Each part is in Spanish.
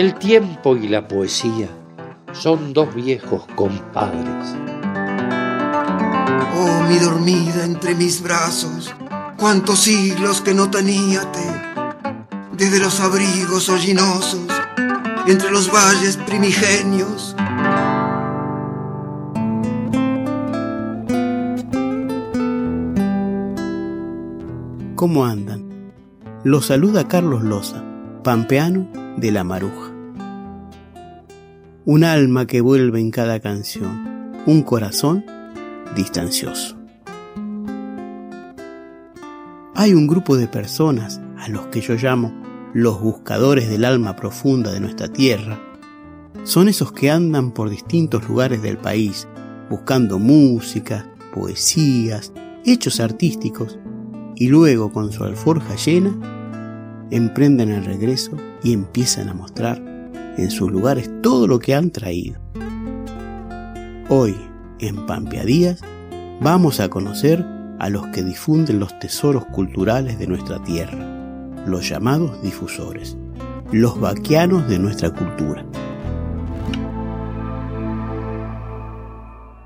El tiempo y la poesía son dos viejos compadres. Oh, mi dormida entre mis brazos, cuántos siglos que no teníate, desde los abrigos hollinosos, entre los valles primigenios. ¿Cómo andan? Los saluda Carlos Loza, pampeano de la Maruja. Un alma que vuelve en cada canción, un corazón distancioso. Hay un grupo de personas a los que yo llamo los buscadores del alma profunda de nuestra tierra. Son esos que andan por distintos lugares del país buscando música, poesías, hechos artísticos y luego con su alforja llena emprenden el regreso y empiezan a mostrar en sus lugares todo lo que han traído. Hoy, en Pampeadías, vamos a conocer a los que difunden los tesoros culturales de nuestra tierra, los llamados difusores, los vaquianos de nuestra cultura.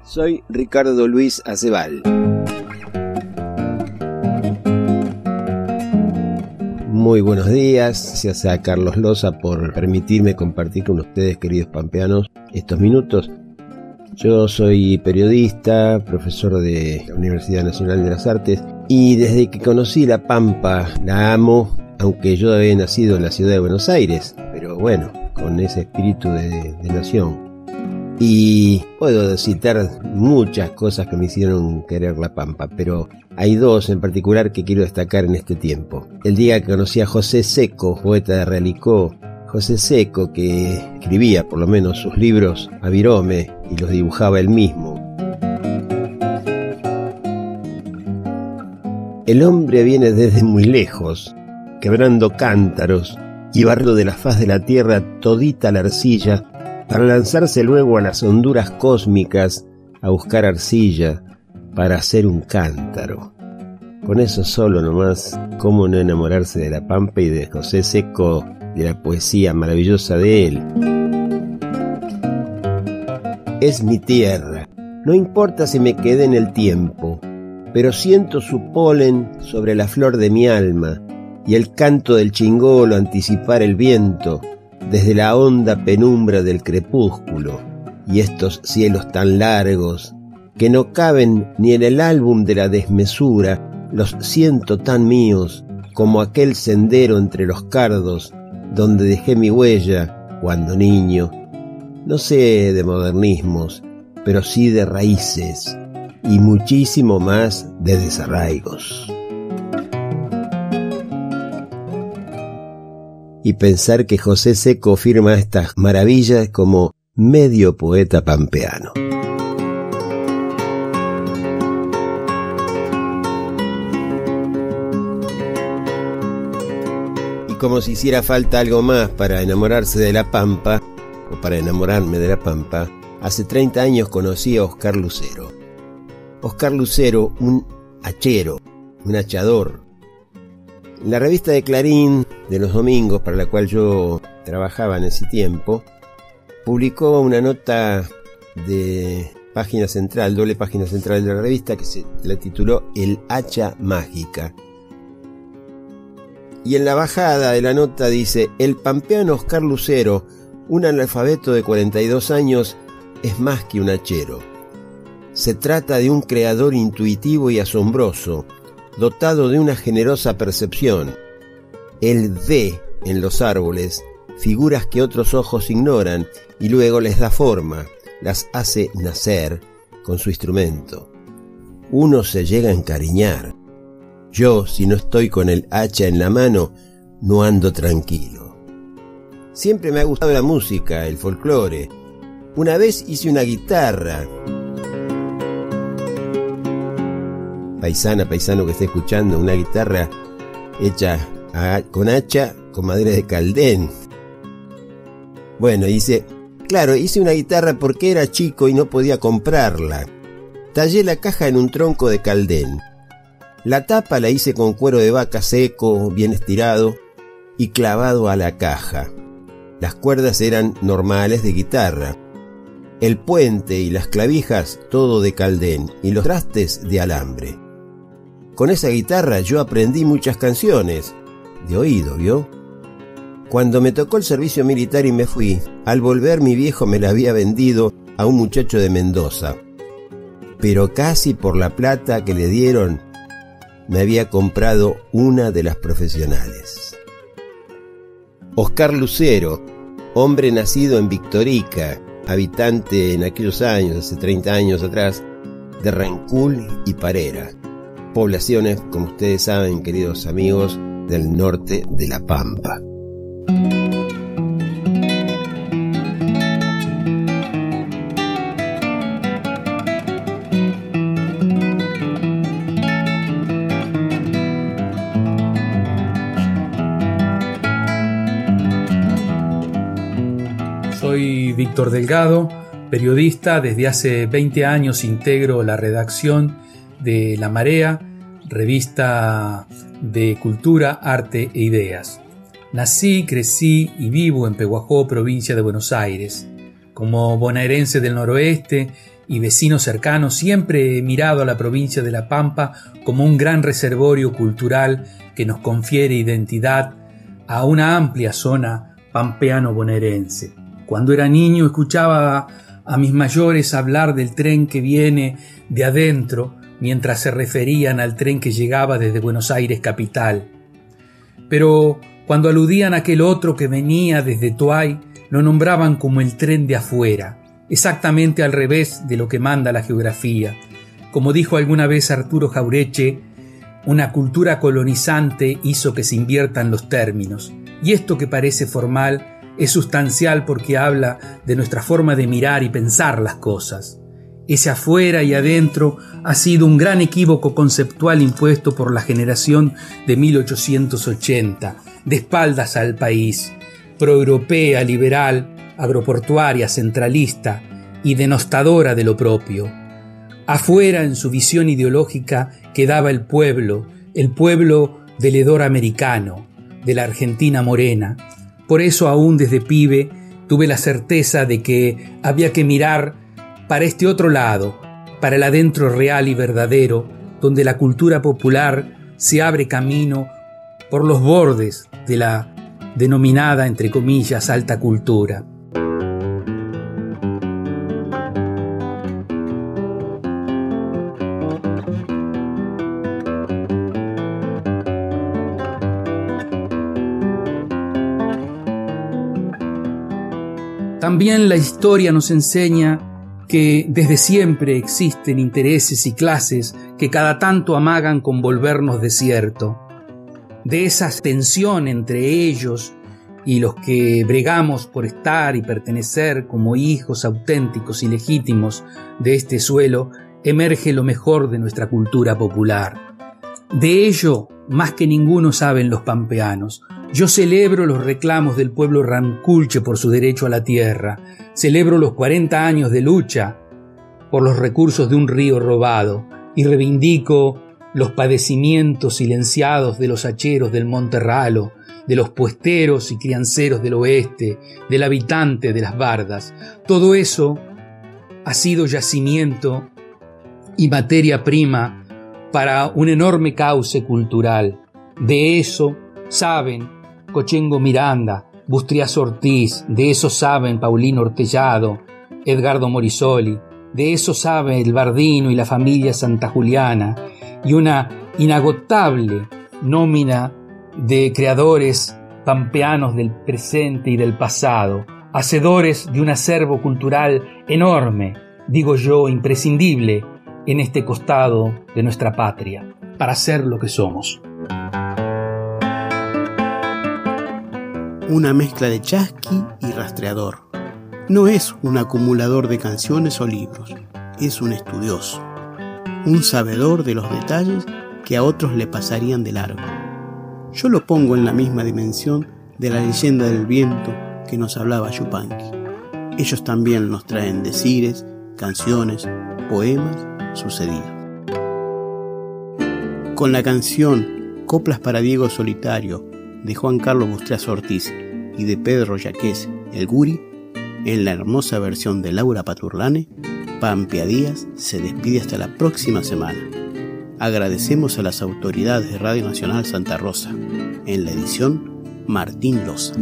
Soy Ricardo Luis Acebal. Muy buenos días, gracias a Carlos Loza por permitirme compartir con ustedes, queridos pampeanos, estos minutos. Yo soy periodista, profesor de la Universidad Nacional de las Artes y desde que conocí La Pampa la amo, aunque yo había nacido en la ciudad de Buenos Aires, pero bueno, con ese espíritu de, de nación. Y puedo citar muchas cosas que me hicieron querer La Pampa, pero hay dos en particular que quiero destacar en este tiempo. El día que conocí a José Seco, poeta de Realicó, José Seco, que escribía por lo menos sus libros a virome y los dibujaba él mismo. El hombre viene desde muy lejos, quebrando cántaros y barriendo de la faz de la tierra todita la arcilla para lanzarse luego a las honduras cósmicas a buscar arcilla para hacer un cántaro. Con eso solo nomás, cómo no enamorarse de la Pampa y de José Seco, de la poesía maravillosa de él. Es mi tierra, no importa si me quede en el tiempo, pero siento su polen sobre la flor de mi alma y el canto del chingolo anticipar el viento desde la honda penumbra del crepúsculo y estos cielos tan largos que no caben ni en el álbum de la desmesura, los siento tan míos como aquel sendero entre los cardos donde dejé mi huella cuando niño. No sé de modernismos, pero sí de raíces y muchísimo más de desarraigos. Y pensar que José Seco firma estas maravillas como medio poeta pampeano. Y como si hiciera falta algo más para enamorarse de la pampa, o para enamorarme de la pampa, hace 30 años conocí a Oscar Lucero. Oscar Lucero, un hachero, un hachador, la revista de Clarín de los domingos, para la cual yo trabajaba en ese tiempo, publicó una nota de página central, doble página central de la revista, que se la tituló El hacha mágica. Y en la bajada de la nota dice, el pampeano Oscar Lucero, un analfabeto de 42 años, es más que un hachero. Se trata de un creador intuitivo y asombroso, dotado de una generosa percepción. Él ve en los árboles figuras que otros ojos ignoran y luego les da forma, las hace nacer con su instrumento. Uno se llega a encariñar. Yo, si no estoy con el hacha en la mano, no ando tranquilo. Siempre me ha gustado la música, el folclore. Una vez hice una guitarra. Paisana, paisano que esté escuchando, una guitarra hecha con hacha con madera de caldén. Bueno, dice, claro, hice una guitarra porque era chico y no podía comprarla. Tallé la caja en un tronco de caldén. La tapa la hice con cuero de vaca seco, bien estirado y clavado a la caja. Las cuerdas eran normales de guitarra. El puente y las clavijas todo de caldén y los trastes de alambre. Con esa guitarra yo aprendí muchas canciones, de oído, ¿vio? Cuando me tocó el servicio militar y me fui, al volver mi viejo me la había vendido a un muchacho de Mendoza. Pero casi por la plata que le dieron, me había comprado una de las profesionales. Oscar Lucero, hombre nacido en Victorica, habitante en aquellos años, hace 30 años atrás, de Rancul y Parera, poblaciones, como ustedes saben, queridos amigos, del norte de La Pampa. Soy Víctor Delgado, periodista. Desde hace 20 años integro la redacción de La Marea, revista de cultura, arte e ideas. Nací, crecí y vivo en Pehuajó, provincia de Buenos Aires. Como bonaerense del noroeste y vecino cercano, siempre he mirado a la provincia de La Pampa como un gran reservorio cultural que nos confiere identidad a una amplia zona pampeano-bonaerense. Cuando era niño escuchaba a mis mayores hablar del tren que viene de adentro, mientras se referían al tren que llegaba desde Buenos Aires capital. Pero cuando aludían a aquel otro que venía desde Tuay, lo nombraban como el tren de afuera, exactamente al revés de lo que manda la geografía. Como dijo alguna vez Arturo Jaureche, una cultura colonizante hizo que se inviertan los términos, y esto que parece formal es sustancial porque habla de nuestra forma de mirar y pensar las cosas. Ese afuera y adentro ha sido un gran equívoco conceptual impuesto por la generación de 1880, de espaldas al país, proeuropea, liberal, agroportuaria, centralista y denostadora de lo propio. Afuera, en su visión ideológica, quedaba el pueblo, el pueblo del hedor americano, de la Argentina morena. Por eso aún desde pibe tuve la certeza de que había que mirar para este otro lado, para el adentro real y verdadero, donde la cultura popular se abre camino por los bordes de la denominada, entre comillas, alta cultura. También la historia nos enseña que desde siempre existen intereses y clases que cada tanto amagan con volvernos desierto. De esa tensión entre ellos y los que bregamos por estar y pertenecer como hijos auténticos y legítimos de este suelo, emerge lo mejor de nuestra cultura popular. De ello, más que ninguno saben los pampeanos. Yo celebro los reclamos del pueblo ranculche por su derecho a la tierra, celebro los 40 años de lucha por los recursos de un río robado y reivindico los padecimientos silenciados de los hacheros del Monte Ralo, de los puesteros y crianceros del oeste, del habitante de las bardas. Todo eso ha sido yacimiento y materia prima para un enorme cauce cultural. De eso saben Cochengo Miranda, Bustrias Ortiz, de eso saben Paulino Ortellado, Edgardo Morisoli, de eso sabe el Bardino y la familia Santa Juliana, y una inagotable nómina de creadores pampeanos del presente y del pasado, hacedores de un acervo cultural enorme, digo yo, imprescindible en este costado de nuestra patria, para ser lo que somos. Una mezcla de chasqui y rastreador. No es un acumulador de canciones o libros, es un estudioso, un sabedor de los detalles que a otros le pasarían de largo. Yo lo pongo en la misma dimensión de la leyenda del viento que nos hablaba Yupanqui. Ellos también nos traen decires, canciones, poemas sucedidos. Con la canción Coplas para Diego Solitario de Juan Carlos Bustras Ortiz y de Pedro Yaqués, el Guri, en la hermosa versión de Laura Paturlane, Pampia Díaz se despide hasta la próxima semana. Agradecemos a las autoridades de Radio Nacional Santa Rosa, en la edición Martín Loza.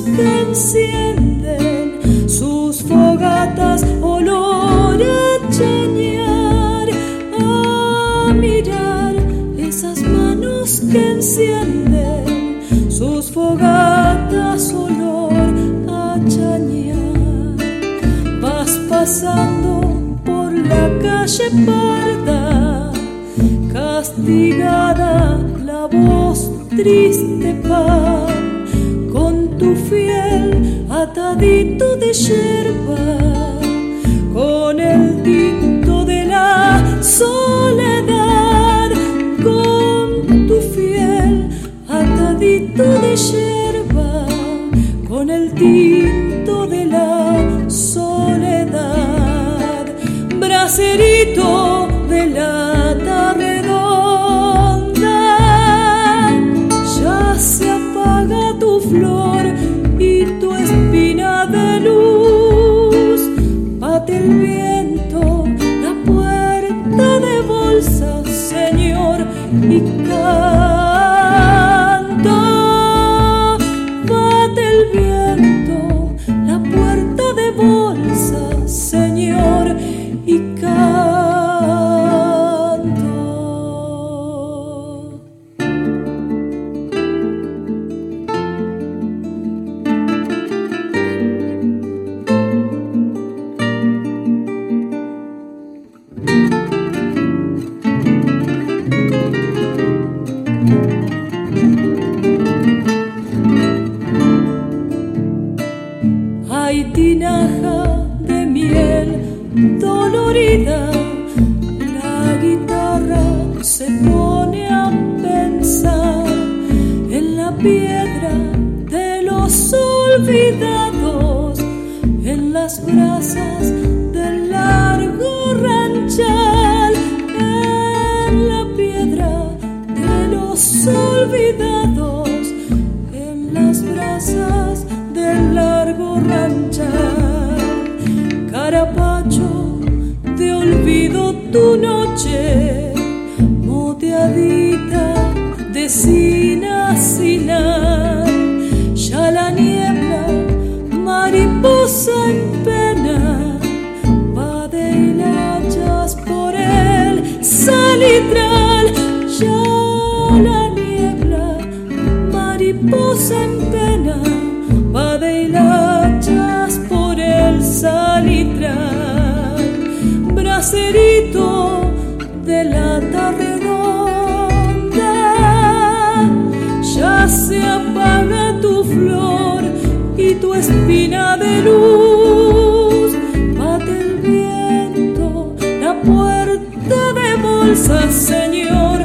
Que encienden sus fogatas olor a chañar, a mirar esas manos que encienden sus fogatas olor a chañar. Vas pasando por la calle parda, castigada la voz triste fiel atadito de yerba, con el tinto de la soledad, con tu fiel atadito de yerba, con el tinto de la soledad, bracerito de la Hay tinaja de miel dolorida, la guitarra se pone a pensar en la piedra de los olvidados, en las brasas Carapacho, te olvido tu noche, moteadita de sina a Señor,